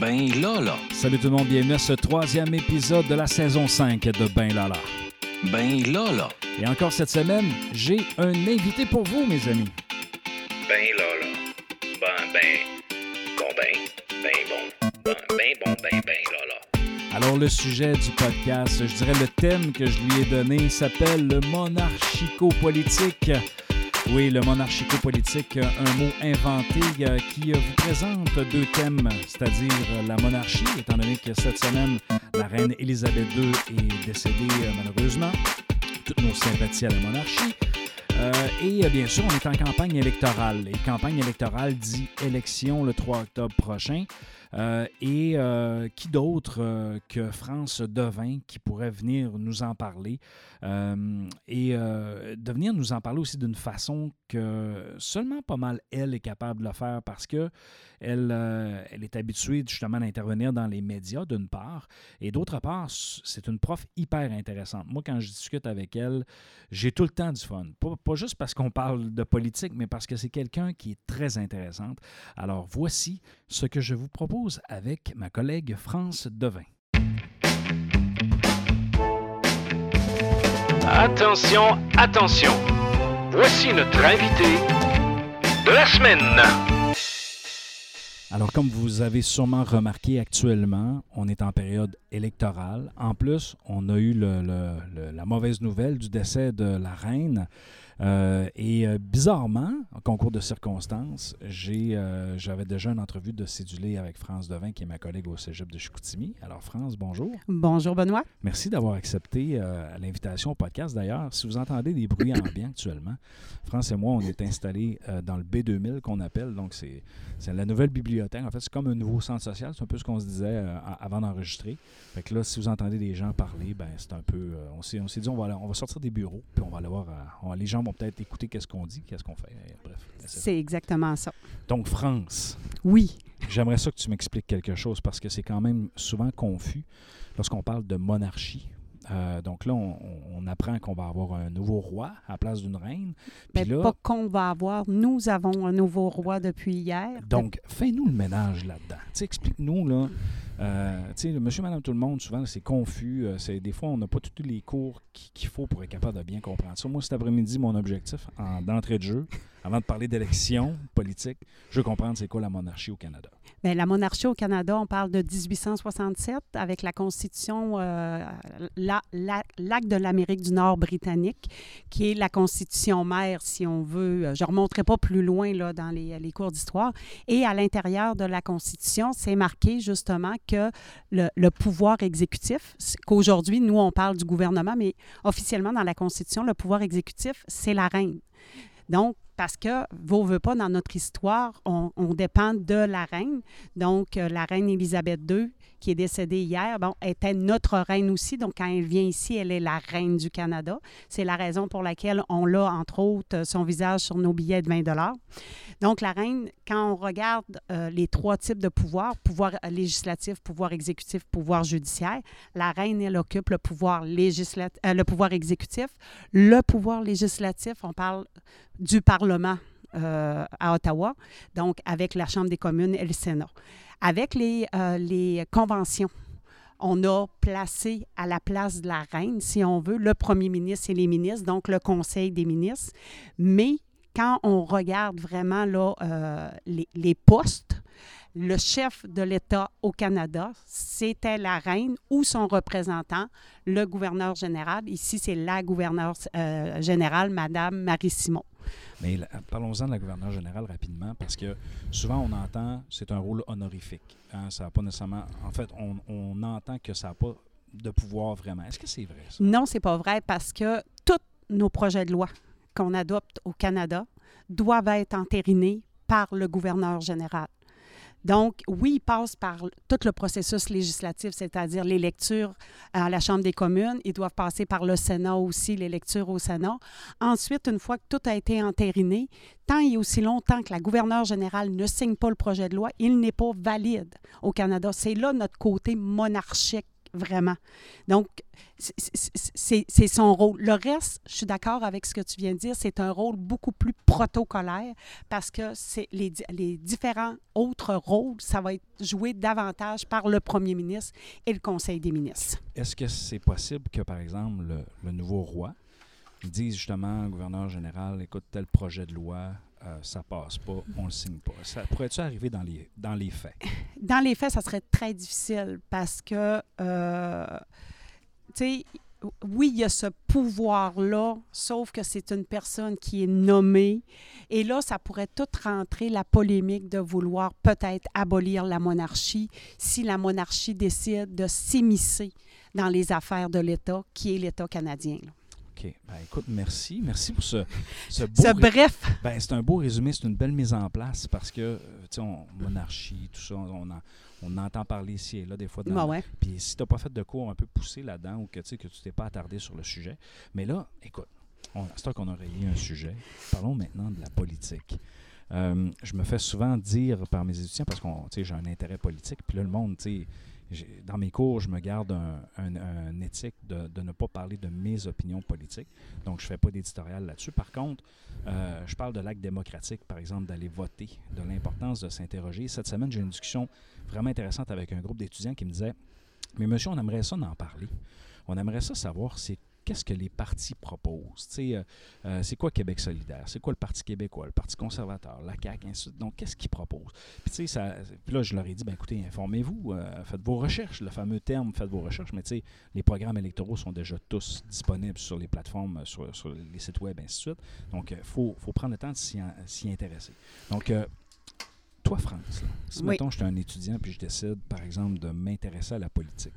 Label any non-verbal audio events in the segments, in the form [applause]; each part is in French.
Ben Lala. Salut tout le monde, bienvenue à ce troisième épisode de la saison 5 de Ben Lala. Ben Lala. Et encore cette semaine, j'ai un invité pour vous, mes amis. Ben Lala. Ben, ben. Bon, ben. Ben bon. Ben, ben bon, ben, ben Lala. Alors, le sujet du podcast, je dirais le thème que je lui ai donné s'appelle le monarchico-politique. Oui, le monarchico-politique, un mot inventé euh, qui euh, vous présente deux thèmes, c'est-à-dire la monarchie, étant donné que cette semaine, la reine Élisabeth II est décédée euh, malheureusement. Toutes nos sympathies à la monarchie. Et bien sûr, on est en campagne électorale. Et campagne électorale dit élection le 3 octobre prochain. Euh, et euh, qui d'autre euh, que France Devin qui pourrait venir nous en parler? Et de venir nous en parler aussi d'une façon que seulement pas mal elle est capable de le faire parce que elle, elle est habituée justement d'intervenir dans les médias d'une part et d'autre part c'est une prof hyper intéressante. Moi quand je discute avec elle, j'ai tout le temps du fun. Pas, pas juste parce qu'on parle de politique, mais parce que c'est quelqu'un qui est très intéressante. Alors voici ce que je vous propose avec ma collègue France Devin. Attention, attention. Voici notre invité de la semaine. Alors, comme vous avez sûrement remarqué actuellement, on est en période électorale. En plus, on a eu le- le- le- la mauvaise nouvelle du décès de la reine. Euh, et euh, bizarrement, en concours de circonstances, euh, j'avais déjà une entrevue de cédulé avec France Devin, qui est ma collègue au cégep de Chicoutimi. Alors, France, bonjour. Bonjour Benoît. Merci d'avoir accepté l'invitation au podcast. D'ailleurs, si vous entendez des bruits ambiants actuellement, France et moi, on est installés dans le B2000 qu'on appelle. Donc, c'est, la nouvelle bibliothèque. En fait, c'est comme un nouveau centre social. C'est un peu ce qu'on se disait avant d'enregistrer. Fait que là, si vous entendez des gens parler, ben c'est un peu... euh, on, s'est, dit, on va, aller- on va sortir des bureaux, puis on va aller voir... euh, on- les gens vont peut-être écouter qu'est-ce qu'on dit, qu'est-ce qu'on fait. Et bref. C'est exactement ça. Donc, France, Oui. J'aimerais ça que tu m'expliques quelque chose parce que c'est quand même souvent confus lorsqu'on parle de monarchie. Euh, donc là, on, on apprend qu'on va avoir un nouveau roi à la place d'une reine. Mais Puis là, pas qu'on va avoir. Nous avons un nouveau roi depuis hier. donc, fais-nous le ménage là-dedans. Explique-nous, là. euh, le monsieur, madame, tout le monde, souvent, c'est confus. euh, c'est, des fois, on n'a pas tous les cours qui- qu'il faut pour être capable de bien comprendre ça. Moi, cet après-midi, mon objectif, en, d'entrée de jeu, avant de parler d'élection politique, je veux comprendre c'est quoi la monarchie au Canada. Bien, la monarchie au Canada, on parle de 1867 avec la Constitution, euh, la- la- l'acte de l'Amérique du Nord britannique, qui est la Constitution mère, si on veut. Je ne remonterai pas plus loin là, dans les, cours d'histoire. Et à l'intérieur de la Constitution, c'est marqué justement que le, le pouvoir exécutif, qu'aujourd'hui, nous, on parle du gouvernement, mais officiellement dans la Constitution, le pouvoir exécutif, c'est la reine. Donc, parce que, vous veut pas, dans notre histoire, on, on dépend de la reine. Donc, euh, la reine Élisabeth II, qui est décédée hier, bon, était notre reine aussi. Donc, quand elle vient ici, elle est la reine du Canada. C'est la raison pour laquelle on l'a, entre autres, son visage sur nos billets de 20 Donc, la reine, quand on regarde euh, les trois types de pouvoirs, pouvoir législatif, pouvoir exécutif, pouvoir judiciaire, la reine, elle occupe le pouvoir, législat- euh, le pouvoir exécutif. Le pouvoir législatif, on parle du Parlement euh, à Ottawa, donc avec la Chambre des communes et le Sénat. Avec les, euh, les conventions, on a placé à la place de la reine, si on veut, le premier ministre et les ministres, donc le Conseil des ministres. Mais quand on regarde vraiment là, euh, les, les postes, le chef de l'État au Canada, c'était la reine ou son représentant, le gouverneur général. Ici, c'est la gouverneure euh, générale, Madame Marie Simon. Mais parlons-en de la gouverneure générale rapidement, parce que souvent on entend c'est un rôle honorifique. hein, ça n'a pas nécessairement. En fait, on, on entend que ça n'a pas de pouvoir vraiment. Est-ce que c'est vrai, ça? Non, c'est pas vrai parce que tous nos projets de loi qu'on adopte au Canada doivent être entérinés par le gouverneur général. Donc, oui, il passe par tout le processus législatif, c'est-à-dire les lectures à la Chambre des communes. Ils doivent passer par le Sénat aussi, les lectures au Sénat. Ensuite, une fois que tout a été entériné, tant et aussi longtemps que la gouverneure générale ne signe pas le projet de loi, il n'est pas valide au Canada. C'est là notre côté monarchique vraiment. Donc, c'est- son rôle. Le reste, je suis d'accord avec ce que tu viens de dire, c'est un rôle beaucoup plus protocolaire parce que les, les différents autres rôles, ça va être joué davantage par le premier ministre et le Conseil des ministres. Est-ce que c'est possible que, par exemple, le, le nouveau roi dise justement au gouverneur général, écoute, tel projet de loi, euh, ça passe pas, on le signe pas. Ça pourrait-tu arriver dans les, dans les faits? [laughs] Dans les faits, ça serait très difficile parce que, euh, tu sais, oui, il y a ce pouvoir-là, sauf que c'est une personne qui est nommée. Et là, ça pourrait tout rentrer la polémique de vouloir peut-être abolir la monarchie si la monarchie décide de s'immiscer dans les affaires de l'État, qui est l'État canadien. OK. Ben, écoute, merci. Merci pour ce, ce [laughs] beau Ce bref, Ben, c'est un beau résumé, c'est une belle mise en place parce que, euh, tu sais, on- monarchie, tout ça, on en, on entend parler ici et là des fois. Dans, ben ouais. Puis si tu n'as pas fait de cours un peu poussé là-dedans ou que tu sais que tu t'es pas attardé sur le sujet. Mais là, écoute, on, c'est qu'on a rayé un sujet. Parlons maintenant de la politique. Euh, je me fais souvent dire par mes étudiants, parce que j'ai un intérêt politique, puis là, le monde, tu sais, dans mes cours, je me garde un, un- éthique de, de ne pas parler de mes opinions politiques. Donc, je ne fais pas d'éditorial là-dessus. Par contre, euh, je parle de l'acte démocratique, par exemple, d'aller voter, de l'importance de s'interroger. Cette semaine, j'ai eu une discussion vraiment intéressante avec un groupe d'étudiants qui me disait Mais monsieur, on aimerait ça d'en parler. On aimerait ça savoir c'est qu'est-ce que les partis proposent? Euh, euh, c'est quoi Québec solidaire? C'est quoi le Parti québécois, le Parti conservateur, la CAQ, ainsi de suite? Donc, qu'est-ce qu'ils proposent? Puis, ça- puis là, je leur ai dit, ben écoutez, informez-vous, euh, faites vos recherches, le fameux terme, faites vos recherches, mais les programmes électoraux sont déjà tous disponibles sur les plateformes, euh, sur, sur les sites web, ainsi de suite. Donc, il faut, faut prendre le temps de s'y intéresser. Donc, euh, toi, France, là, si Oui. mettons, je suis un étudiant puis je décide, par exemple, de m'intéresser à la politique,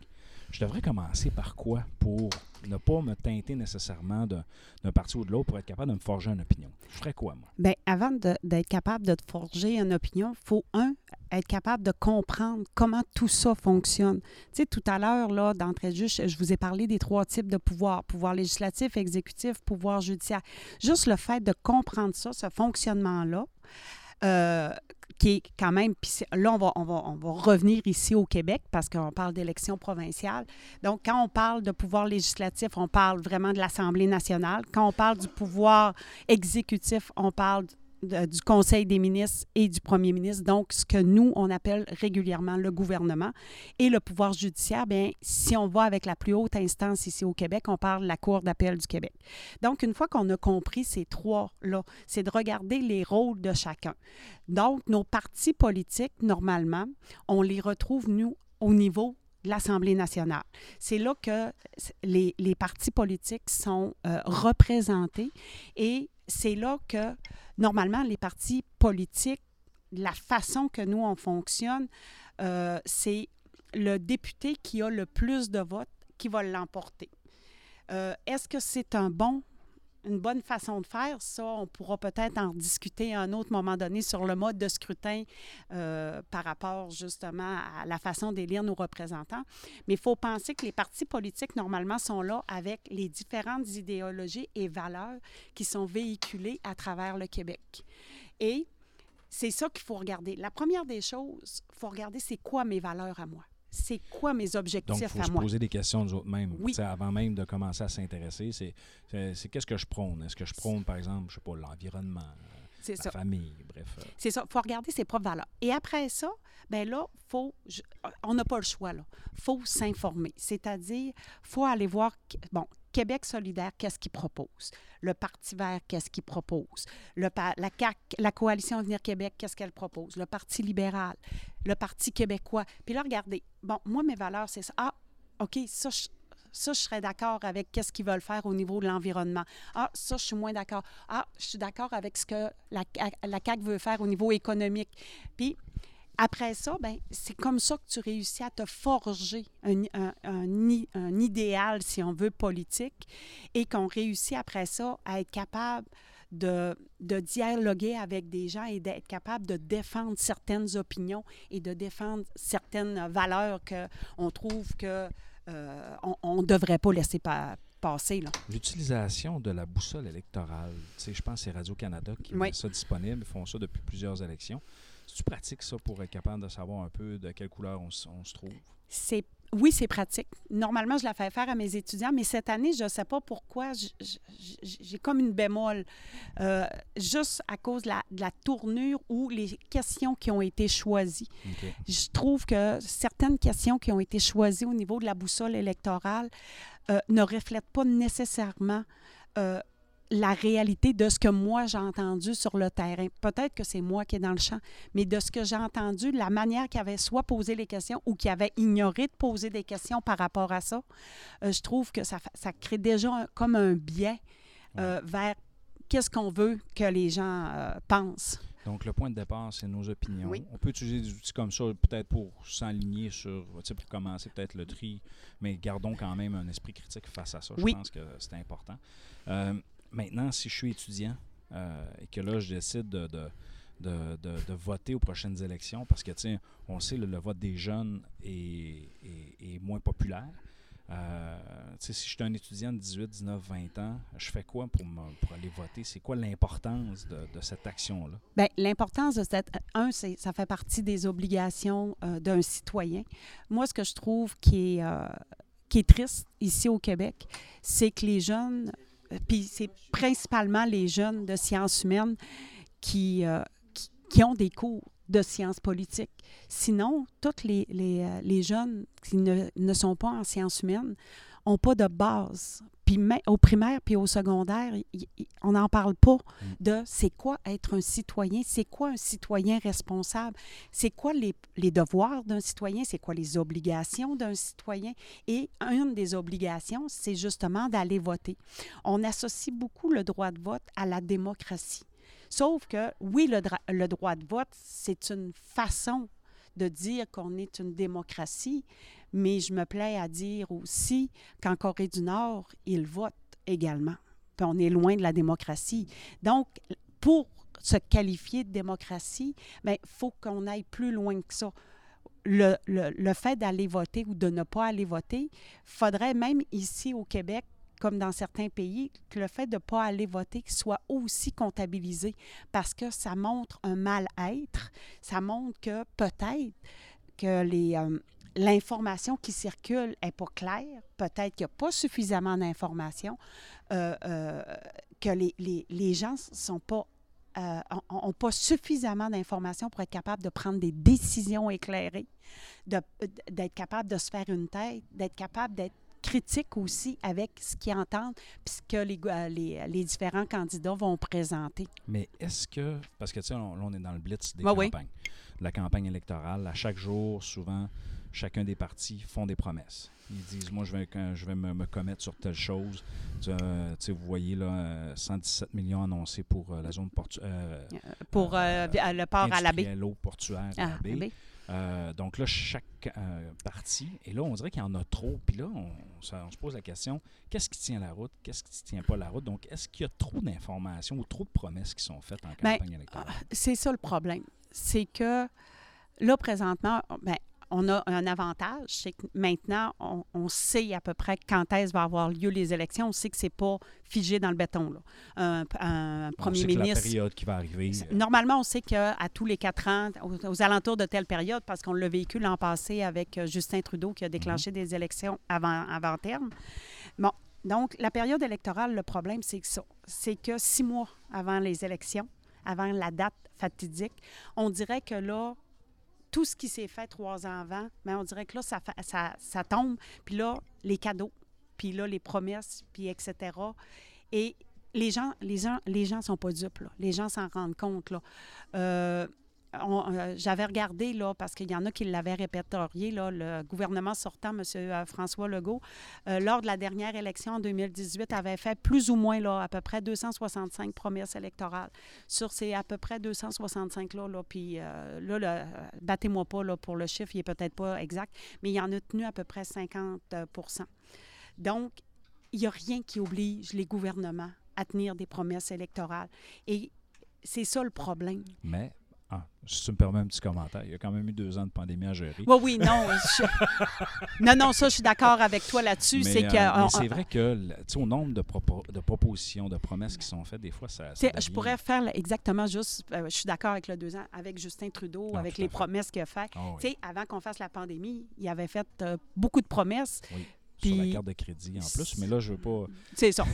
je devrais commencer par quoi pour ne pas me teinter nécessairement d'un parti ou de l'autre pour être capable de me forger une opinion? Je ferais quoi, moi? Bien, avant d'être capable de forger une opinion, il faut, un, être capable de comprendre comment tout ça fonctionne. Tu sais, tout à l'heure, là, d'entrée de jeu, je vous ai parlé des trois types de pouvoirs, pouvoir législatif, exécutif, pouvoir judiciaire. Juste le fait de comprendre ça, ce fonctionnement-là, euh, qui est quand même, là, on va, on, va, on va revenir ici au Québec parce qu'on parle d'élections provinciales. Donc, quand on parle de pouvoir législatif, on parle vraiment de l'Assemblée nationale. Quand on parle du pouvoir exécutif, on parle du Conseil des ministres et du Premier ministre, donc ce que nous, on appelle régulièrement le gouvernement. Et le pouvoir judiciaire, bien, si on va avec la plus haute instance ici au Québec, on parle de la Cour d'appel du Québec. Donc, une fois qu'on a compris ces trois-là, c'est de regarder les rôles de chacun. Donc, nos partis politiques, normalement, on les retrouve, nous, au niveau de l'Assemblée nationale. C'est là que les, les partis politiques sont euh, représentés et c'est là que, normalement, les partis politiques, la façon que nous, on fonctionne, euh, c'est le député qui a le plus de votes qui va l'emporter. Euh, Est-ce que c'est un bon une bonne façon de faire, ça, on pourra peut-être en discuter à un autre moment donné sur le mode de scrutin euh, par rapport justement à la façon d'élire nos représentants. Mais il faut penser que les partis politiques, normalement, sont là avec les différentes idéologies et valeurs qui sont véhiculées à travers le Québec. Et c'est ça qu'il faut regarder. La première des choses, il faut regarder c'est quoi mes valeurs à moi. C'est quoi mes Donc, objectifs il faut à se moi? poser des questions nous autres mêmes. Oui. Avant même de commencer à s'intéresser, c'est qu'est-ce que je prône? Est-ce que je prône, par exemple, je sais pas, l'environnement, la ça. famille, bref. euh, C'est ça. Il faut regarder ses propres valeurs. Et après ça, ben là, faut, je- on n'a pas le choix. là. faut s'informer. C'est-à-dire, faut aller voir, bon, Québec solidaire, qu'est-ce qu'il propose? Le Parti vert, qu'est-ce qu'il propose? La, CAQ, la Coalition Avenir Québec, qu'est-ce qu'elle propose? Le Parti libéral, le Parti québécois. Puis là, regardez, bon, moi, mes valeurs, c'est ça. Ah, OK, ça, je, ça, je serais d'accord avec qu'est-ce qu'ils veulent faire au niveau de l'environnement. Ah, ça, je suis moins d'accord. Ah, je suis d'accord avec ce que la, la CAQ veut faire au niveau économique. Puis, après ça, ben, c'est comme ça que tu réussis à te forger un, un- un i- un idéal, si on veut, politique, et qu'on réussit après ça à être capable de, de dialoguer avec des gens et d'être capable de défendre certaines opinions et de défendre certaines valeurs qu'on trouve que euh, on ne devrait pas laisser pa- passer. L'utilisation de la boussole électorale, je pense que c'est Radio-Canada qui Oui. met ça disponible, ils font ça depuis plusieurs élections. Tu pratiques ça pour être capable de savoir un peu de quelle couleur on, se trouve? C'est oui, c'est pratique. Normalement, je la fais faire à mes étudiants, mais cette année, je ne sais pas pourquoi, j'ai comme une bémol. Euh, juste à cause de la, de la tournure ou les questions qui ont été choisies. Je trouve que certaines questions qui ont été choisies au niveau de la boussole électorale euh, ne reflètent pas nécessairement euh, la réalité de ce que moi j'ai entendu sur le terrain. Peut-être que c'est moi qui est dans le champ, mais de ce que j'ai entendu, la manière qu'il avait soit posé les questions ou qu'il avait ignoré de poser des questions par rapport à ça, euh, je trouve que ça, crée déjà un- comme un biais euh, vers qu'est-ce qu'on veut que les gens euh, pensent. Donc, le point de départ, c'est nos opinions. Oui. On peut utiliser des outils comme ça, peut-être pour s'aligner sur, tu sais, pour commencer peut-être le tri, mais gardons quand même un esprit critique face à ça. Je pense que c'est important. Maintenant, si je suis étudiant euh, et que là, je décide de, de, de- de- voter aux prochaines élections, parce que, sais, on sait, le, le vote des jeunes est, est- moins populaire. Euh, si je suis un étudiant de 18, 19, 20 ans, je fais quoi pour, pour aller voter? C'est quoi l'importance de, de cette action-là? Bien, l'importance de cette. Un, ça fait partie des obligations euh, d'un citoyen. Moi, ce que je trouve qui est, qui est triste ici au Québec, c'est que les jeunes, puis c'est principalement les jeunes de sciences humaines qui, euh, qui, ont des cours de sciences politiques. Sinon, tous les, les, euh, les jeunes qui ne, ne sont pas en sciences humaines n'ont pas de base. Puis au primaire puis au secondaire, on n'en parle pas de c'est quoi être un citoyen, c'est quoi un citoyen responsable, c'est quoi les, les devoirs d'un citoyen, c'est quoi les obligations d'un citoyen. Et une des obligations, c'est justement d'aller voter. On associe beaucoup le droit de vote à la démocratie. Sauf que, oui, le, le droit de vote, c'est une façon de dire qu'on est une démocratie, mais je me plais à dire aussi qu'en Corée du Nord, ils votent également. Puis on est loin de la démocratie. Donc, pour se qualifier de démocratie, il faut qu'on aille plus loin que ça. Le fait d'aller voter ou de ne pas aller voter, faudrait même ici au Québec, comme dans certains pays, que le fait de ne pas aller voter soit aussi comptabilisé parce que ça montre un mal-être, ça montre que peut-être que les, euh, l'information qui circule n'est pas claire, peut-être qu'il n'y a pas suffisamment d'informations, euh, euh, que les, les, les gens sont pas n'ont pas suffisamment d'informations pour être capables de prendre des décisions éclairées, d'être capable de se faire une tête, d'être capable d'être critique aussi avec ce qu'ils entendent puis ce que les, euh, les, les différents candidats vont présenter. Mais est-ce que, parce que tu sais, on, là, on est dans le blitz des oui. campagnes, de la campagne électorale, à chaque jour, souvent, chacun des partis font des promesses. Ils disent, moi, je vais, quand je vais me, me commettre sur telle chose. Tu euh, tu sais, vous voyez, là, euh, 117 millions annoncés pour euh, la zone portuaire. Pour euh, vi- le port à la baie. portuaire à Ah, la baie. la baie. Euh, donc là, chaque euh, parti, et là, on dirait qu'il y en a trop. Puis là, on, on se pose la question, qu'est-ce qui tient la route, qu'est-ce qui ne tient pas la route? Donc, est-ce qu'il y a trop d'informations ou trop de promesses qui sont faites en Ben, campagne électorale? C'est ça le problème. C'est que là, présentement, ben, on a un avantage, c'est que maintenant, on, on sait à peu près quand est-ce va avoir lieu les élections. On sait que c'est pas figé dans le béton. Là. Un, un On premier sait que la ministre. période qui va arriver. euh, Normalement, on sait qu'à tous les quatre ans, aux, aux alentours de telle période, parce qu'on l'a vécu l'an passé avec euh, Justin Trudeau qui a déclenché des élections avant, avant terme. Bon, donc la période électorale, le problème, c'est que ça. C'est que six mois avant les élections, avant la date fatidique, on dirait que là, tout ce qui s'est fait trois ans avant, mais on dirait que là, ça, ça, ça tombe. Puis là, les cadeaux, puis là, les promesses, puis etc. Et les gens les gens les gens sont pas dupes là. les gens s'en rendent compte. Euh, euh, j'avais regardé là parce qu'il y en a qui l'avaient répertorié là, le gouvernement sortant M. François Legault euh, lors de la dernière élection en 2018 avait fait plus ou moins là à peu près 265 promesses électorales sur ces à peu près 265 là, puis euh, là, euh, battez-moi pas là pour le chiffre il est peut-être pas exact mais il en a tenu à peu près 50% donc il n'y a rien qui oblige les gouvernements à tenir des promesses électorales. Et c'est ça le problème. Mais Ah, si tu me permets un petit commentaire, il y a quand même eu deux ans de pandémie à gérer. Oui, oui, non. je- [laughs] Non, non, ça, je suis d'accord avec toi là-dessus. C'est euh, que. mais on- c'est vrai que, le- tu sais, au nombre de, propo- de propositions, de promesses qui sont faites, des fois, ça. ça je pourrais faire exactement juste, euh, je suis d'accord avec le deux ans, avec Justin Trudeau, Ah, avec les fait. promesses qu'il a faites. Ah oui, Tu sais, avant qu'on fasse la pandémie, il avait fait euh, beaucoup de promesses. oui, sur la carte de crédit en plus, mais là, je veux pas. [laughs] C'est ça.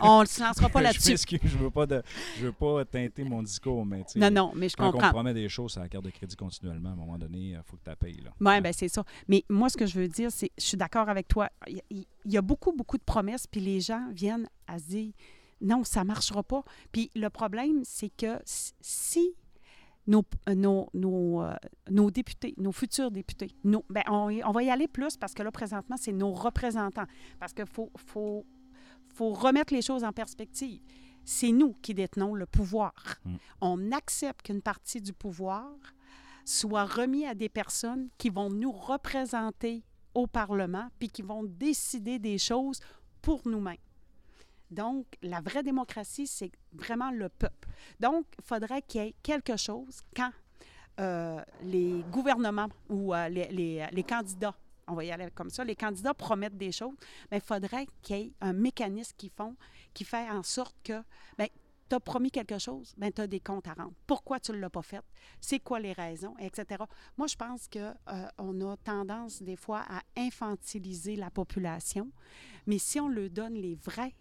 On ne se lancera pas [laughs] là-dessus. je veux pas de, je veux pas teinter mon discours, mais tu sais, Non, non, mais je quand on comprends. promet des choses sur la carte de crédit continuellement, à un moment donné, il faut que tu la payes. Là. Oui, ben c'est ça. Mais moi, ce que je veux dire, c'est, je suis d'accord avec toi. Il y, y a beaucoup, beaucoup de promesses, puis les gens viennent à se dire, non, ça ne marchera pas. Puis le problème, c'est que si nos, euh, nos, nos, euh, nos députés, nos futurs députés, nos, ben, on va y aller plus parce que là, présentement, c'est nos représentants. Parce qu'il faut, faut, faut remettre les choses en perspective. C'est nous qui détenons le pouvoir. Mm. On accepte qu'une partie du pouvoir soit remis à des personnes qui vont nous représenter au Parlement puis qui vont décider des choses pour nous-mêmes. Donc, la vraie démocratie, c'est vraiment le peuple. Donc, il faudrait qu'il y ait quelque chose quand euh, les gouvernements ou euh, les, les- les candidats, on va y aller comme ça, les candidats promettent des choses, mais il faudrait qu'il y ait un mécanisme qui, font, qui fait en sorte que, bien, tu as promis quelque chose, bien, tu as des comptes à rendre. Pourquoi tu ne l'as pas fait? C'est quoi les raisons, etc. Moi, je pense qu'on a tendance, des fois, à infantiliser la population, mais si on leur donne les vraies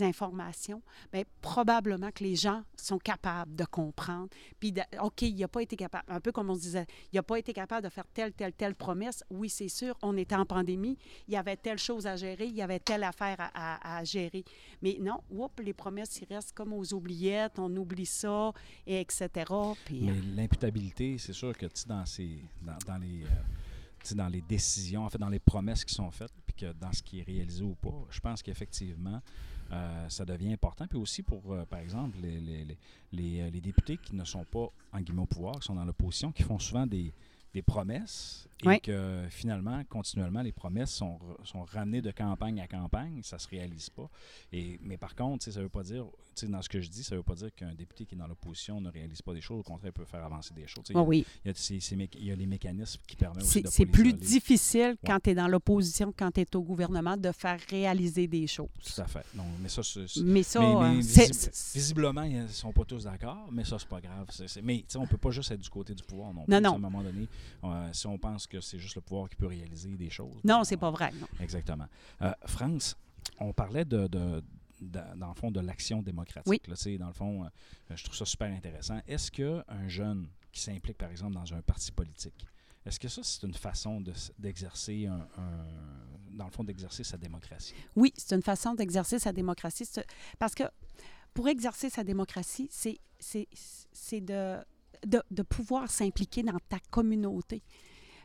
informations, bien, probablement que les gens sont capables de comprendre. Puis, de- OK, il n'a pas été capable, un peu comme on se disait, il n'a pas été capable de faire telle, telle, telle promesse. Oui, c'est sûr, on était en pandémie, il y avait telle chose à gérer, il y avait telle affaire à, à- à gérer. Mais non, oups, les promesses, ils restent comme aux oubliettes, on oublie ça, et etc. Puis, Mais l'imputabilité, c'est sûr que dans, ces, dans, dans les, euh, dans les décisions, en fait, dans les promesses qui sont faites, puis que dans ce qui est réalisé ou pas, je pense qu'effectivement, euh, ça devient important. Puis aussi pour, euh, par exemple, les, les, les, les, euh, les députés qui ne sont pas, en guillemets, au pouvoir, qui sont dans l'opposition, qui font souvent des, des promesses et Oui. que finalement, continuellement, les promesses sont, sont ramenées de campagne à campagne, ça se réalise pas. Et, mais par contre, ça veut pas dire, dans ce que je dis, ça veut pas dire qu'un député qui est dans l'opposition ne réalise pas des choses. Au contraire, il peut faire avancer des choses. Tu sais, Ah oui, il y a, il y a les mécanismes qui permettent aussi c'est de c'est plus difficile quand tu es dans l'opposition, quand tu es au gouvernement, de faire réaliser des choses. Tout à fait. Non, mais ça, c'est- Mais ça, mais- mais euh, visiblement, ils ne sont pas tous d'accord, mais ça, c'est pas grave. C'est- c'est- mais tu sais, on peut pas juste être du côté du pouvoir non. Non, non. À un moment donné, euh, si on pense que c'est juste le pouvoir qui peut réaliser des choses. non, ben, c'est pas vrai. non. Exactement. Euh, France, on parlait de, de- dans le fond, de l'action démocratique. Oui. là, tu sais, dans le fond, euh, je trouve ça super intéressant. Est-ce qu'un jeune qui s'implique, par exemple, dans un parti politique, est-ce que ça, c'est une façon de d'exercer un, un- dans le fond, d'exercer sa démocratie? Oui, c'est une façon d'exercer sa démocratie. Parce que pour exercer sa démocratie, c'est de, de, de pouvoir s'impliquer dans ta communauté.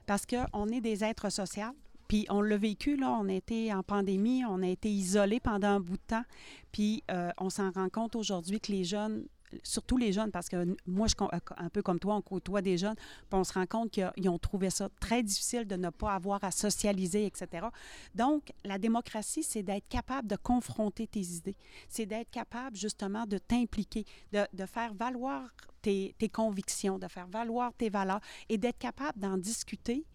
Parce qu'on est des êtres sociaux. Puis on l'a vécu, là, on a été en pandémie, on a été isolés pendant un bout de temps. Puis euh, on s'en rend compte aujourd'hui que les jeunes, surtout les jeunes, parce que moi, je, euh, un peu comme toi, on côtoie des jeunes, puis on se rend compte qu'ils ont trouvé ça très difficile de ne pas avoir à socialiser, etc. Donc, la démocratie, c'est d'être capable de confronter tes idées. C'est d'être capable, justement, de t'impliquer, de, faire valoir tes, convictions, de faire valoir tes valeurs et d'être capable d'en discuter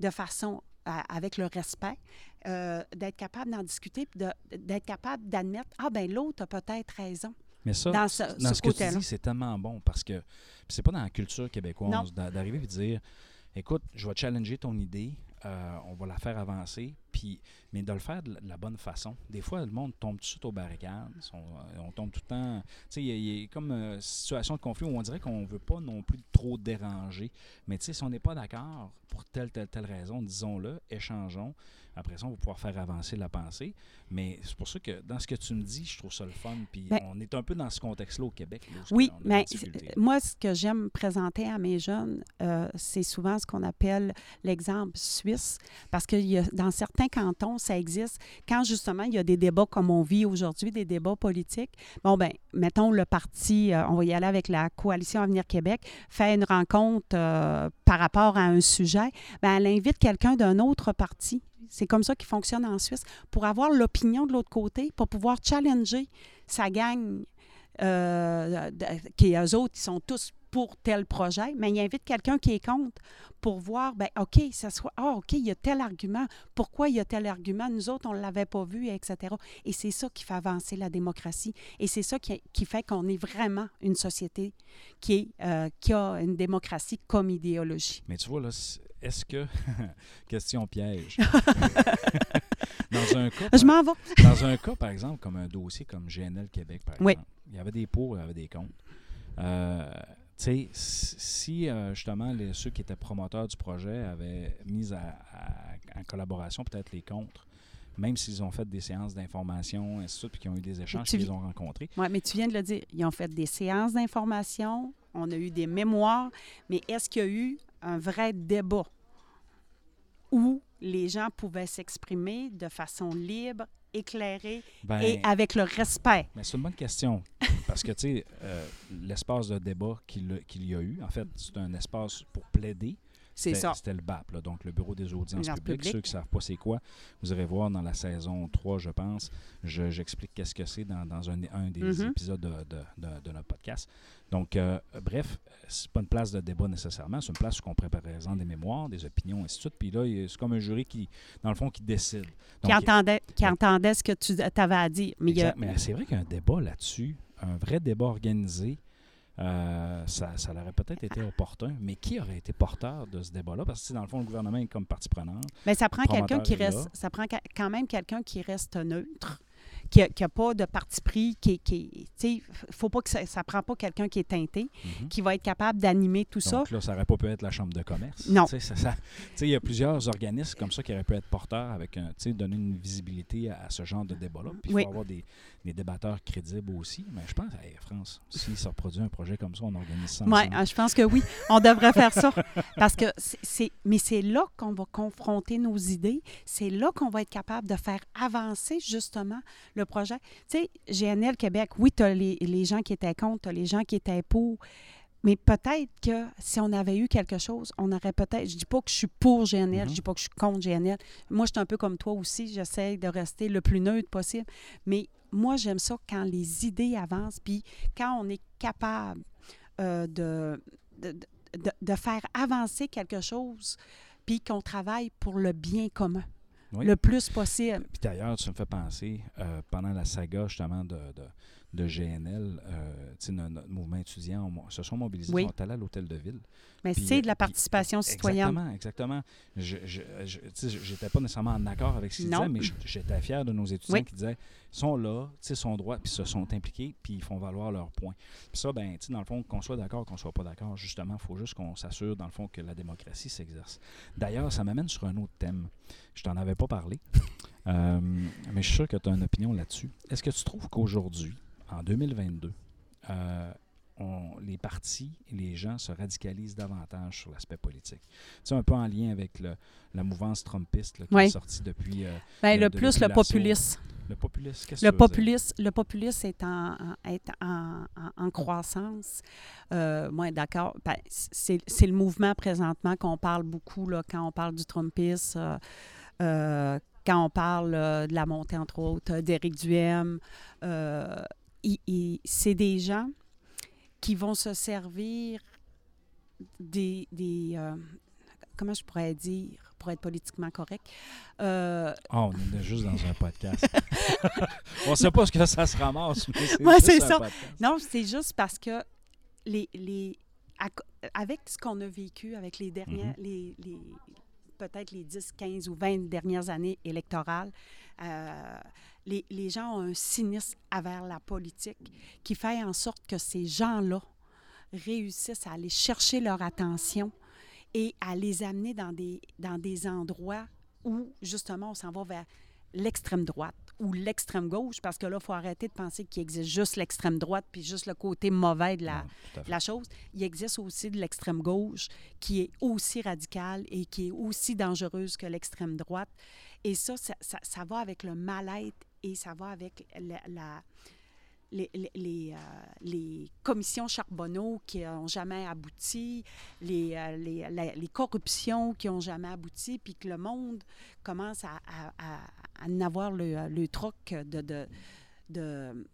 de façon avec le respect, euh, d'être capable d'en discuter, d'être capable d'admettre, ah ben l'autre a peut-être raison. Mais ça, Dans ce- dans ce ce que tu dis, c'est tellement bon parce que c'est pas dans la culture québécoise d'a- d'arriver et de dire écoute, je vais challenger ton idée, euh, on va la faire avancer, puis mais de le faire de la, bonne façon. Des fois, le monde tombe tout de suite aux barricades, euh, on tombe tout le temps. Tu sais, il y a- comme une situation de conflit où on dirait qu'on veut pas non plus trop déranger. Mais tu sais, si on n'est pas d'accord pour telle, telle, telle raison, disons-le, échangeons. Après ça, on va pouvoir faire avancer la pensée. Mais c'est pour ça que dans ce que tu me dis, je trouve ça le fun. Puis Ben- on est un peu dans ce contexte-là au Québec. là, Oui, mais difficultés. moi, ce que j'aime présenter à mes jeunes, euh, c'est souvent ce qu'on appelle l'exemple suisse, parce que il y a- dans certains cantons, ça existe. Quand justement il y a des débats comme on vit aujourd'hui, des débats politiques, bon ben, mettons le parti, euh, on va y aller avec la coalition Avenir Québec, fait une rencontre euh, par rapport à un sujet, ben elle invite quelqu'un d'un autre parti. C'est comme ça qu'il fonctionne en Suisse pour avoir l'opinion de l'autre côté, pour pouvoir challenger sa gang euh, qui eux autres, ils sont tous pour tel projet, mais il invite quelqu'un qui est contre pour voir, ben OK, ça soit, ah, OK, il y a tel argument, pourquoi il y a tel argument, nous autres, on ne l'avait pas vu, etc. Et c'est ça qui fait avancer la démocratie. Et c'est ça qui, qui fait qu'on est vraiment une société qui, est, euh, qui a une démocratie comme idéologie. Mais tu vois, là, est-ce que. [laughs] Question piège? [laughs] dans, un cas, Je m'en vais. dans un cas, par exemple, comme un dossier comme GNL Québec, par Oui. exemple, il y avait des pour, il y avait des contre. Euh, sais, si euh, justement les, ceux qui étaient promoteurs du projet avaient mis à, à- en collaboration peut-être les contre, même s'ils ont fait des séances d'information, de suite, puis qu'ils ont eu des échanges, Tu qu'ils vi- ont rencontrés, Oui, mais tu viens de le dire. Ils ont fait des séances d'information, on a eu des mémoires, mais est-ce qu'il y a eu un vrai débat où les gens pouvaient s'exprimer de façon libre, éclairée ben, et avec le respect? Mais c'est une bonne question. Parce que, tu sais, euh, l'espace de débat qu'il qu'il y a eu, en fait, c'est un espace pour plaider. C'est C'était- ça. C'était le BAP, là, donc le Bureau des audiences publiques. Ceux qui ne savent pas c'est quoi, vous irez voir dans la saison 3, je pense. Je- J'explique qu'est-ce que c'est dans, dans un, un des Mhm. épisodes de, de- de- de notre podcast. Donc, euh, bref, c'est pas une place de débat nécessairement. C'est une place où on prépare des mémoires, des opinions, ainsi de suite. Puis là, c'est comme un jury qui, dans le fond, qui décide. Qui entendait, qui entendait ce que tu avais à dire. Mais a-. Mais c'est vrai qu'un débat là-dessus, un vrai débat organisé, euh, ça, ça aurait peut-être été opportun. Mais qui aurait été porteur de ce débat-là? Parce que, dans le fond, le gouvernement est comme partie prenante. Mais ça prend quelqu'un qui reste, ça prend quand même quelqu'un qui reste neutre, qui n'a pas de parti pris, qui, qui tu sais, faut pas que ça, ça prend pas quelqu'un qui est teinté, Mhm. qui va être capable d'animer tout ça. Là, ça n'aurait pas pu être la Chambre de commerce. Non. Tu sais, ça- il y a plusieurs organismes comme ça qui auraient pu être porteurs avec un, tu sais, donner une visibilité à, à ce genre de débat-là. Puis il Oui. faut avoir des, des débatteurs crédibles aussi. Mais je pense, hey, France, si ça reproduit un projet comme ça, on organise ça. Oui, je pense que oui, on devrait faire ça. Parce que c'est- c'est, mais c'est là qu'on va confronter nos idées. C'est là qu'on va être capable de faire avancer justement le projet. Tu sais, GNL Québec, oui, tu as les, les gens qui étaient contre, tu as les gens qui étaient pour. Mais peut-être que si on avait eu quelque chose, on aurait peut-être. Je dis pas que je suis pour GNL, Mhm. je dis pas que je suis contre GNL. Moi, je suis un peu comme toi aussi. J'essaie de rester le plus neutre possible. Mais moi, j'aime ça quand les idées avancent, puis quand on est capable euh, de, de, de- de faire avancer quelque chose, puis qu'on travaille pour le bien commun Oui. le plus possible. Puis d'ailleurs, tu me fais penser, euh, pendant la saga justement de, de, de GNL, euh, tu sais, no- notre mouvement étudiant on- se sont mobilisés, Oui. ils sont allés à l'hôtel de ville. Mais c'est de la euh, puis- participation citoyenne. Exactement, exactement. Je j'étais pas nécessairement en accord avec ce qu'ils disaient, mais j'étais fier de nos étudiants Oui. qui disaient ils sont là, sais, sont droits, puis se sont impliqués, puis ils font valoir leurs points. Puis ça, ben, dans le fond, qu'on soit d'accord, qu'on soit pas d'accord, justement, il faut juste qu'on s'assure, dans le fond, que la démocratie s'exerce. D'ailleurs, ça m'amène sur un autre thème. Je t'en avais pas parlé, [laughs] euh, mais je suis sûr que tu as une opinion là-dessus. Est-ce que tu trouves qu'aujourd'hui, en 2022, euh, on- les partis et les gens se radicalisent davantage sur l'aspect politique. Sais, un peu en lien avec le- la mouvance trumpiste là, qui Oui. est sortie depuis euh, de- le de- plus le populisme. le populisme. Qu'est-ce que populisme, le populisme est en, en- est en, en- en croissance. Euh, moi, d'accord. Ben, c'est c'est le mouvement présentement qu'on parle beaucoup là, quand on parle du Trumpisme, euh, euh, quand on parle euh, de la montée, entre autres, euh, d'Éric Duhem. C'est des gens qui vont se servir des... des euh, comment je pourrais dire pour être politiquement correct? Euh, Ah, on est juste dans un podcast. [laughs] on ne sait pas ce que ça se ramasse, mais c'est Ouais, juste c'est un ça. podcast. Non, c'est juste parce que les, les, avec ce qu'on a vécu avec les dernières, Mhm. les, les- peut-être les 10, 15 ou 20 dernières années électorales, euh, les, les gens ont un cynisme envers la politique qui fait en sorte que ces gens-là réussissent à aller chercher leur attention et à les amener dans des, dans des endroits où, justement, on s'en va vers l'extrême droite ou l'extrême gauche, parce que là, il faut arrêter de penser qu'il existe juste l'extrême droite puis juste le côté mauvais de la, la chose. Il existe aussi de l'extrême gauche qui est aussi radicale et qui est aussi dangereuse que l'extrême droite. Et ça, ça, ça- ça va avec le mal-être et ça va avec les, les- les, euh, les commissions Charbonneau qui n'ont jamais abouti, les, euh, les, corruptions qui n'ont jamais abouti, puis que le monde commence à, à, à- à en avoir le, le troc de, de, de,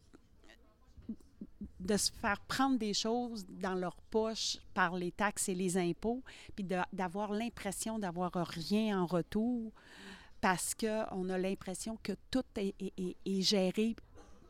de se faire prendre des choses dans leur poche par les taxes et les impôts, puis d'avoir l'impression d'avoir rien en retour parce qu'on a l'impression que tout est, est- est- est géré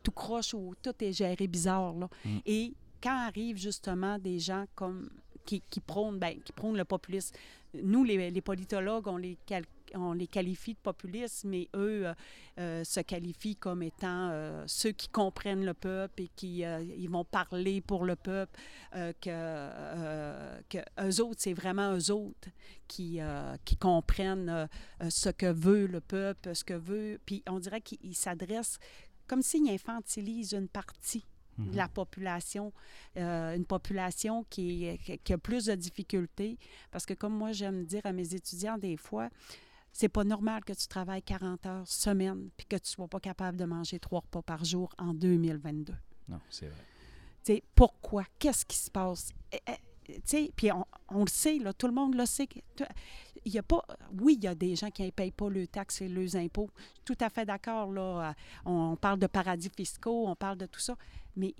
tout croche ou tout est géré bizarre. là. Mm. Et quand arrivent justement des gens comme qui, qui prônent, ben, qui prônent le populisme, nous, les, les politologues, on les, qual- on les qualifie de populistes, mais eux euh, euh, se qualifient comme étant euh, ceux qui comprennent le peuple et qui ils vont parler pour le peuple, que, que eux autres, c'est vraiment eux autres qui, qui comprennent ce que veut le peuple, ce que veut. Puis on dirait qu'ils ils s'adressent comme s'ils infantilisent une partie Mhm. de la population, euh, une population qui a plus de difficultés. Parce que comme moi, j'aime dire à mes étudiants des fois, c'est pas normal que tu travailles 40 heures semaine puis que tu sois pas capable de manger trois repas par jour en 2022. Non, c'est vrai. Tu sais, pourquoi? Qu'est-ce qui se passe? Eh, eh, tu sais, Puis on, on le sait, là, tout le monde le sait. Il y a pas, oui, il y a des gens qui ne payent pas leurs taxes et leurs impôts. Tout à fait d'accord. Là, euh, on, on parle de paradis fiscaux, on parle de tout ça. Mais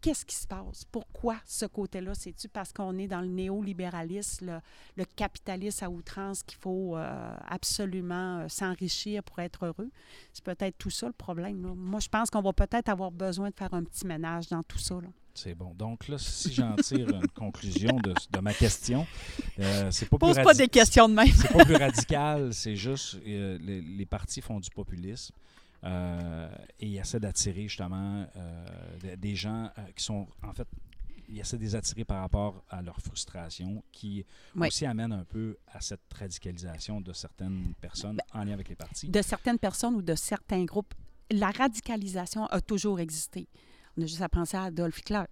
qu'est-ce qui se passe? Pourquoi ce côté-là? C'est-tu parce qu'on est dans le néolibéralisme, le, le capitalisme à outrance qu'il faut euh, absolument euh, s'enrichir pour être heureux? C'est peut-être tout ça le problème. là. Moi, je pense qu'on va peut-être avoir besoin de faire un petit ménage dans tout ça. là. C'est bon. Donc là, si j'en tire une conclusion de, de ma question, euh, c'est pas plus Pose pas des questions de même. c'est pas plus radical, c'est juste euh, les, les partis font du populisme et ils essaient d'attirer justement euh, des- gens euh, qui sont en fait ils essaient de les attirer par rapport à leur frustration qui Oui. aussi amène un peu à cette radicalisation de certaines personnes en lien avec les partis. de certaines personnes ou de certains groupes, la radicalisation a toujours existé. On a juste à penser à Adolf Hitler.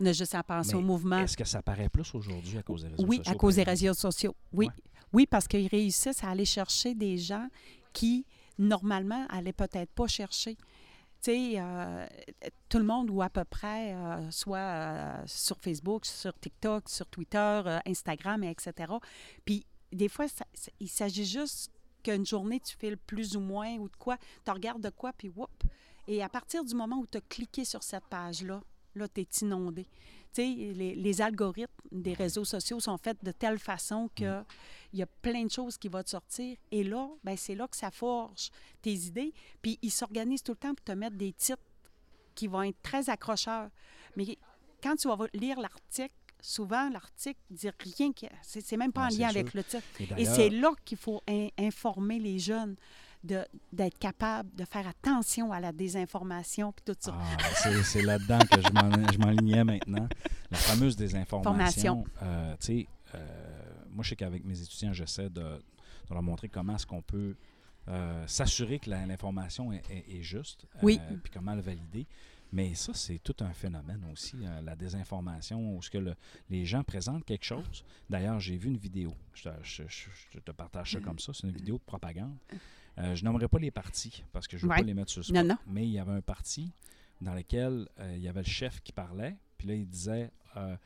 On a juste à penser Mais au mouvement. Est-ce que ça paraît plus aujourd'hui à cause des réseaux Oui, sociaux? à cause des réseaux sociaux. Oui, oui parce qu'ils réussissent à aller chercher des gens qui, normalement, n'allaient peut-être pas chercher. Tu sais, euh, tout le monde, ou à peu près, euh, soit euh, sur Facebook, sur TikTok, sur Twitter, Instagram, et etc. Puis, des fois, il s'agit juste qu'une journée, tu files plus ou moins, ou de quoi, tu regardes de quoi, puis whoop. Et à partir du moment où tu as cliqué sur cette page-là, là, tu es inondé. Tu sais, les, les algorithmes des réseaux sociaux sont faits de telle façon que il y a plein de choses qui vont te sortir. Et là, ben, c'est là que ça forge tes idées. Puis ils s'organisent tout le temps pour te mettre des titres qui vont être très accrocheurs. Mais quand tu vas lire l'article, souvent, l'article ne dit rien. que- C'est même pas en lien sûr. avec le titre. Et c'est là qu'il faut in- informer les jeunes d'être capable de faire attention à la désinformation puis tout ça. Ah, c'est- c'est là-dedans que je m'en- je m'enlignais maintenant. La fameuse désinformation. Formation. Euh, tu sais, euh, moi, je sais qu'avec mes étudiants, j'essaie de, de leur montrer comment est-ce qu'on peut euh, s'assurer que l'information est, est- est juste. Oui. puis comment le valider. Mais ça, c'est tout un phénomène aussi, euh, la désinformation, où ce que le- les gens présentent quelque chose. D'ailleurs, j'ai vu une vidéo, je te, je- je- je te partage ça comme ça, c'est une vidéo de propagande. Euh, je nommerai pas les partis, parce que je ne veux Ouais. pas les mettre sur ce Non, mais il y avait un parti dans lequel euh, il y avait le chef qui parlait, puis là, il disait euh,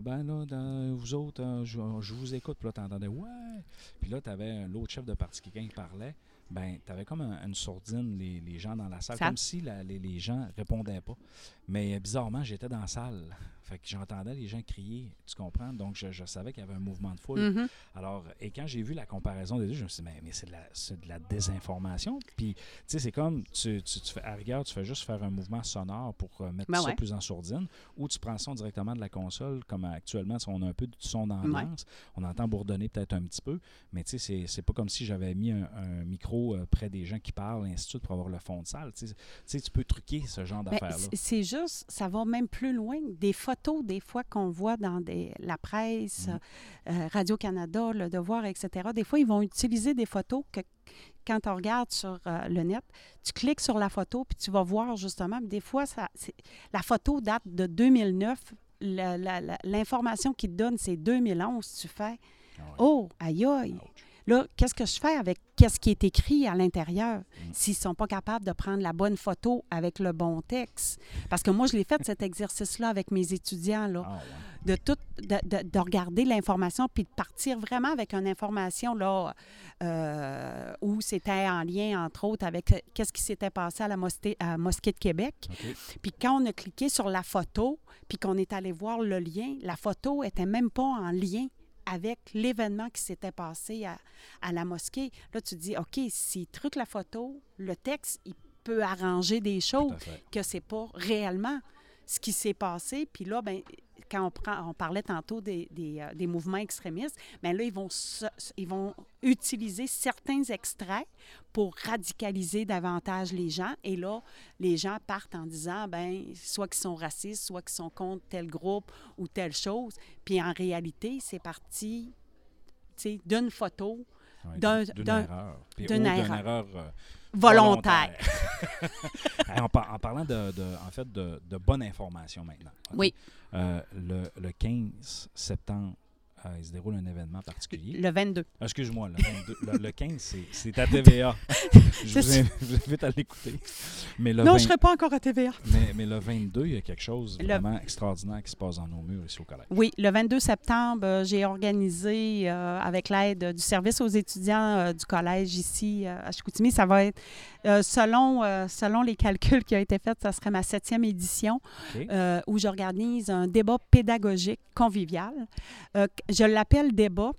Ben là, dans- vous autres, euh, je, je vous écoute, puis là, tu entendais Ouais. Puis là, tu avais l'autre chef de parti, quelqu'un qui parlait. Ben, tu avais comme un- une sourdine, les, les gens dans la salle, comme si la- les, les gens répondaient pas. Mais euh, bizarrement, j'étais dans la salle. [laughs] Fait que j'entendais les gens crier, tu comprends? Donc, je, je savais qu'il y avait un mouvement de foule. Mhm. Alors, et quand j'ai vu la comparaison des deux, je me suis dit, mais, mais c'est de, de la désinformation. Puis, tu sais, c'est comme, tu, tu, tu fais, à rigueur, tu fais juste faire un mouvement sonore pour euh, mettre Ben ça ouais. plus en sourdine, ou tu prends le son directement de la console, comme actuellement, on a un peu de son d'ambiance, on entend bourdonner peut-être un petit peu, mais tu sais, c'est- c'est pas comme si j'avais mis un, un micro euh, près des gens qui parlent, et ainsi de suite, pour avoir le fond de salle. Tu sais, tu peux truquer ce genre Ben, d'affaires-là. c'est- juste, ça va même plus loin. Des photos, des fois, qu'on voit dans des- la presse, Mhm. euh, Radio-Canada, Le Devoir, etc. Des fois, ils vont utiliser des photos que, quand on regarde sur euh, le net, tu cliques sur la photo, puis tu vas voir justement. Des fois, ça, la photo date de 2009. La- la- la- L'information qu'ils te donne, c'est 2011. Tu fais Ah ouais. Oh, aïe aïe. Ouch. Là, qu'est-ce que je fais avec qu'est-ce qui est écrit à l'intérieur s'ils ne sont pas capables de prendre la bonne photo avec le bon texte? Parce que moi, je l'ai fait cet exercice-là avec mes étudiants, là, Ah, ouais. de tout, de, de- de regarder l'information puis de partir vraiment avec une information là euh, où c'était en lien, entre autres, avec euh, qu'est-ce qui s'était passé à la mosquée, à mosquée de Québec. Puis quand on a cliqué sur la photo, puis qu'on est allé voir le lien, la photo était même pas en lien avec l'événement qui s'était passé à, à la mosquée. Là, tu dis, OK, s'il truque la photo, le texte, il peut arranger des choses que c'est pas réellement ce qui s'est passé. Puis là, ben, quand on, prend, on parlait tantôt des, des, euh, des mouvements extrémistes, bien là, ils vont, se- ils vont utiliser certains extraits pour radicaliser davantage les gens. Et là, les gens partent en disant, ben soit qu'ils sont racistes, soit qu'ils sont contre tel groupe ou telle chose. Puis en réalité, c'est parti d'une photo Ouais, D'un- d'une erreur. Puis- d'une erreur. erreur, volontaire. [laughs] En, par- en parlant de, de- en fait, de, de bonne information maintenant. Oui. Euh, le, le 15 septembre, euh, il se déroule un événement particulier. Le 22. Ah, Excuse-moi, le, 22 le, le 15, c'est- à [laughs] TVA. je, vous invite, je vous invite à l'écouter. Mais, le non, 20 je ne serai pas encore à TVA. mais, mais le 22, il y a quelque chose Le- vraiment extraordinaire qui se passe dans nos murs ici au collège. Oui, le 22 septembre, euh, j'ai organisé, euh, avec l'aide du service aux étudiants euh, du collège ici à Chicoutimi, ça va être, selon, selon les calculs qui ont été faits, ça serait ma septième édition, OK? euh, où j'organise un débat pédagogique convivial. Je l'appelle débat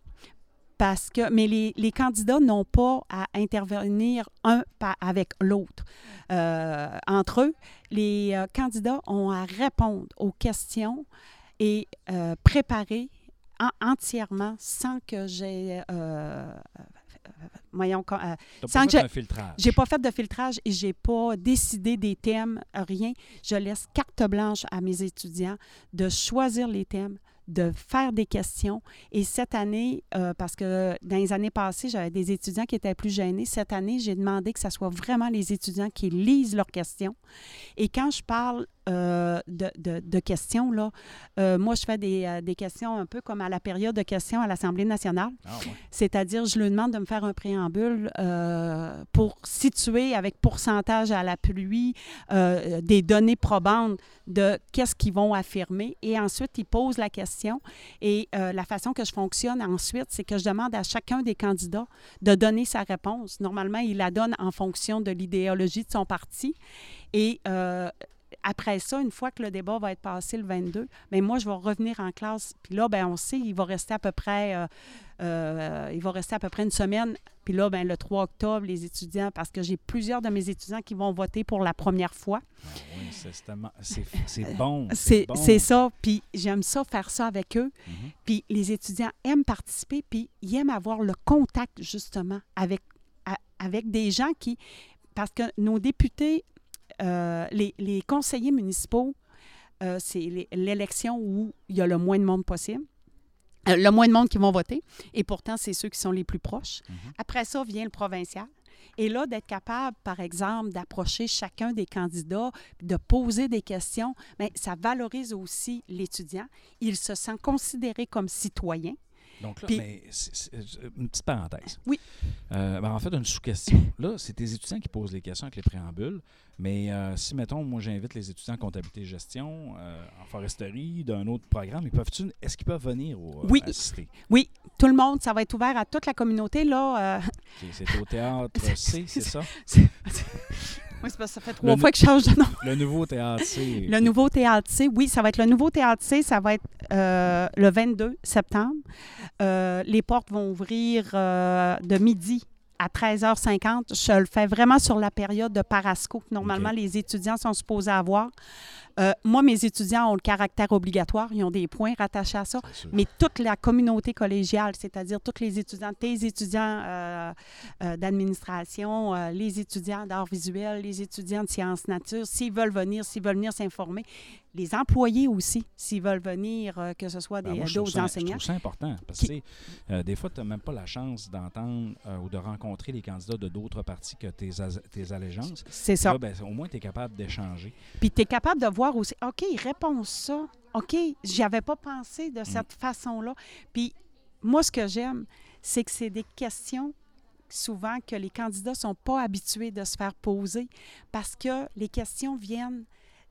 parce que, mais les, les candidats n'ont pas à intervenir un avec l'autre. Euh, entre eux, les euh, candidats ont à répondre aux questions et euh, préparer en- entièrement sans que j'ai... euh, voyons, euh, sans pas que fait un filtrage. j'ai pas fait de filtrage et j'ai pas décidé des thèmes, rien. Je laisse carte blanche à mes étudiants de choisir les thèmes, de faire des questions. Et cette année, euh, parce que dans les années passées, j'avais des étudiants qui étaient plus gênés. Cette année, j'ai demandé que ce soit vraiment les étudiants qui lisent leurs questions. Et quand je parle euh, de, de- de questions, là, euh, moi, je fais des, euh, des questions un peu comme à la période de questions à l'Assemblée nationale. Ah, ouais. C'est-à-dire, je lui demande de me faire un préambule euh, pour situer avec pourcentage à la pluie des données probantes de qu'est-ce qu'ils vont affirmer. Et ensuite, il pose la question. Et la façon que je fonctionne ensuite, c'est que je demande à chacun des candidats de donner sa réponse. Normalement, il la donne en fonction de l'idéologie de son parti. Et euh, après ça, une fois que le débat va être passé le 22, bien, moi, je vais revenir en classe. Puis là, ben, on sait, il va rester à peu près, euh, euh, il va rester à peu près une semaine. Puis là, ben, le 3 octobre, les étudiants, parce que j'ai plusieurs de mes étudiants qui vont voter pour la première fois. Ah oui, c'est- bon. C'est bon. ça. Puis j'aime ça, faire ça avec eux. Mhm. Puis les étudiants aiment participer, puis ils aiment avoir le contact, justement, avec, à- avec des gens qui... Parce que nos députés, euh, les, les conseillers municipaux, euh, c'est l'é- l'élection où il y a le moins de monde possible. Euh, le moins de monde qui vont voter. Et pourtant, c'est ceux qui sont les plus proches. Mhm. Après ça vient le provincial. Et là, d'être capable, par exemple, d'approcher chacun des candidats, de poser des questions, bien, ça valorise aussi l'étudiant. Il se sent considéré comme citoyen. Donc là, Puis- mais une petite parenthèse. Oui. Euh, ben, en fait, une sous-question. [laughs] Là, c'est tes étudiants qui posent les questions avec les préambules. Mais euh, si, mettons, moi, j'invite les étudiants en comptabilité et gestion, euh, en foresterie, d'un autre programme, ils peuvent est-ce qu'ils peuvent venir au, Oui. assister? Oui, tout le monde, ça va être ouvert à toute la communauté. Là, C'est au théâtre [laughs] C, c'est ça? Oui, c'est parce que ça fait trois Le- fois que je change de nom. Le nouveau théâtre [laughs] C. Le nouveau théâtre C, oui, ça va être le nouveau théâtre C, ça va être euh, le 22 septembre. Euh, les portes vont ouvrir euh, de midi à 13h50. Je le fais vraiment sur la période de parasco que normalement les étudiants sont supposés avoir. Euh, moi, mes étudiants ont le caractère obligatoire, ils ont des points rattachés à ça. Mais toute la communauté collégiale, c'est-à-dire tous les étudiants, tes étudiants euh, euh, d'administration, les étudiants d'art visuel, les étudiants de sciences nature, s'ils veulent venir, s'ils veulent venir s'informer, les employés aussi, s'ils veulent venir, euh, que ce soit Ben, des moi, je trouve d'autres ça- Je enseignants. trouve ça important parce que Qui- euh, des fois, tu n'as même pas la chance d'entendre euh, ou de rencontrer les candidats de d'autres partis que tes, tes allégeances. C'est ça. Là, ben, au moins, tu es capable d'échanger. Puis tu es capable de voir aussi, OK, il répond ça. OK, j'y avais pas pensé de cette façon-là. Puis moi, ce que j'aime, c'est que c'est des questions souvent que les candidats ne sont pas habitués de se faire poser parce que les questions viennent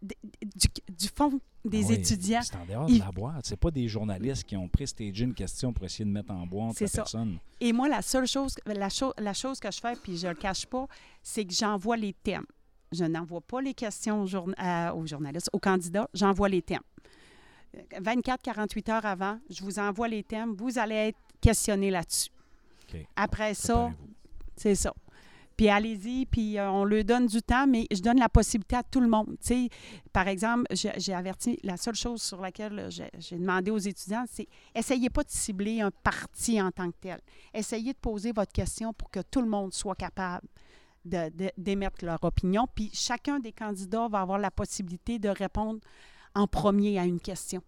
du, du fond des oui, étudiants. C'est en dehors Ils- de la boîte. C'est pas des journalistes qui ont prestagé une question pour essayer de mettre en boîte la ça. personne. Et moi, la seule chose, la, cho- la chose que je fais, puis je ne le cache pas, c'est que j'envoie les thèmes. Je n'envoie pas les questions aux, journa- aux journalistes, aux candidats, j'envoie les thèmes. 24-48 heures avant, je vous envoie les thèmes, vous allez être questionnés là-dessus. Après ça, c'est ça. Puis allez-y, puis euh, on leur donne du temps, mais je donne la possibilité à tout le monde. Par exemple, j'ai averti, la seule chose sur laquelle euh, j'ai demandé aux étudiants, c'est essayez pas de cibler un parti en tant que tel. Essayez de poser votre question pour que tout le monde soit capable d'émettre leur opinion. Puis chacun des candidats va avoir la possibilité de répondre en premier à une question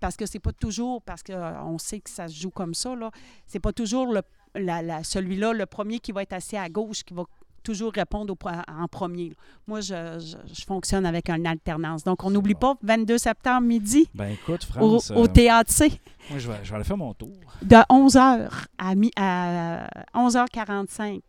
parce que c'est pas toujours, parce qu'on sait que ça se joue comme ça, là, c'est pas toujours le, la- la- celui-là, le premier qui va être assis à gauche, qui va toujours répondre au en premier. Moi, je, je- je fonctionne avec une alternance. Donc, on n'oublie bon. pas, 22 septembre midi, Ben écoute, au, au euh, TAC, moi, je vais, je vais aller faire mon tour. de 11h à, à 11h45.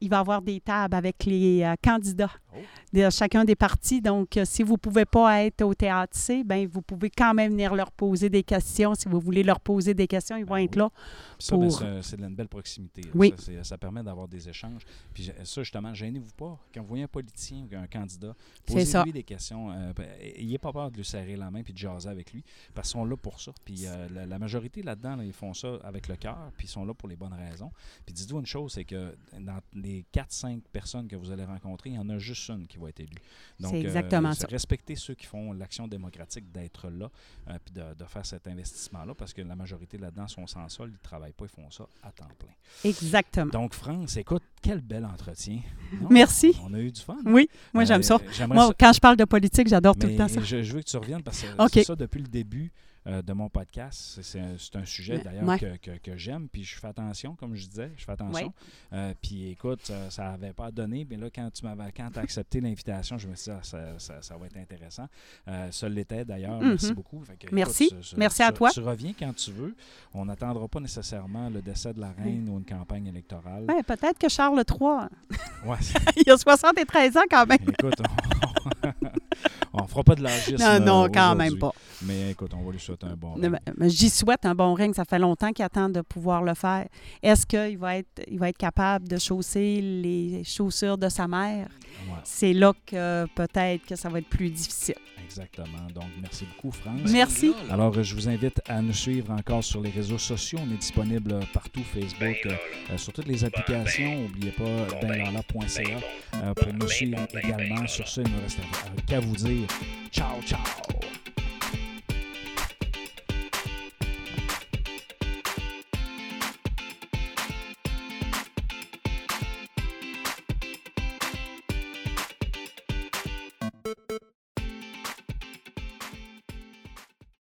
Il va y avoir des tables avec les euh, candidats Oh. de chacun des partis. Donc, euh, si vous ne pouvez pas être au TAC, ben vous pouvez quand même venir leur poser des questions. Si vous voulez leur poser des questions, ils vont Ben être oui. là. Ça, ben, pour- c'est- c'est de la belle proximité. Oui. Ça, ça permet d'avoir des échanges. Puis ça, justement, gênez-vous pas. Quand vous voyez un politicien ou un candidat, ça. posez-lui des questions. Euh, ben, pas peur de lui serrer la main puis de jaser avec lui, parce qu'ils sont là pour ça. Puis euh, la, la majorité là-dedans, là, ils font ça avec le cœur, puis ils sont là pour les bonnes raisons. Puis dites-vous une chose, c'est que dans les 4-5 personnes que vous allez rencontrer, il y en a juste une qui va être élue. Donc, C'est exactement euh, ça. Respectez ceux qui font l'action démocratique d'être là, euh, puis de, de faire cet investissement-là, parce que la majorité là-dedans sont sans sol, ils ne travaillent pas, ils font ça à temps plein. Exactement. Donc, France, écoute, quel bel entretien. Non? Merci. On a eu du fun. Oui, moi, Euh, j'aime ça. Moi, ça- quand je parle de politique, j'adore tout le temps ça. Je, je veux que tu reviennes parce que OK. c'est ça depuis le début euh, de mon podcast. C'est- un, un sujet d'ailleurs Ouais. que, que- que j'aime. Puis je fais attention, comme je disais, je fais attention. Euh, puis écoute, ça- n'avait pas donné. Mais là, quand tu m'avais quand as accepté l'invitation, je me suis dit, ah, ça, ça- ça va être intéressant. Euh, ça l'était d'ailleurs. Merci Mhm. beaucoup. Fait que, Merci. Merci à toi. Tu reviens quand tu veux. On n'attendra pas nécessairement le décès de la reine ou une campagne électorale. Ouais, peut-être que Charles III, [laughs] il a 73 ans quand même. écoute, on, [laughs] [laughs] on fera pas de l'agisme. Non, non, euh, quand même pas. Mais écoute, on va lui souhaiter un bon. Mais J'y souhaite un bon règne. Ça fait longtemps qu'il attend de pouvoir le faire. Est-ce qu'il va être, il va être capable de chausser les chaussures de sa mère? Ouais, C'est là que peut-être que ça va être plus difficile. Exactement. Donc, merci beaucoup, France. Merci. Alors, euh, je vous invite à nous suivre encore sur les réseaux sociaux. On est disponible euh, partout, Facebook, euh, sur toutes les applications. N'oubliez pas ben, benlala.ca ben euh, pour nous suivre également. Sur ce, il ne me reste qu'à vous dire ciao, ciao.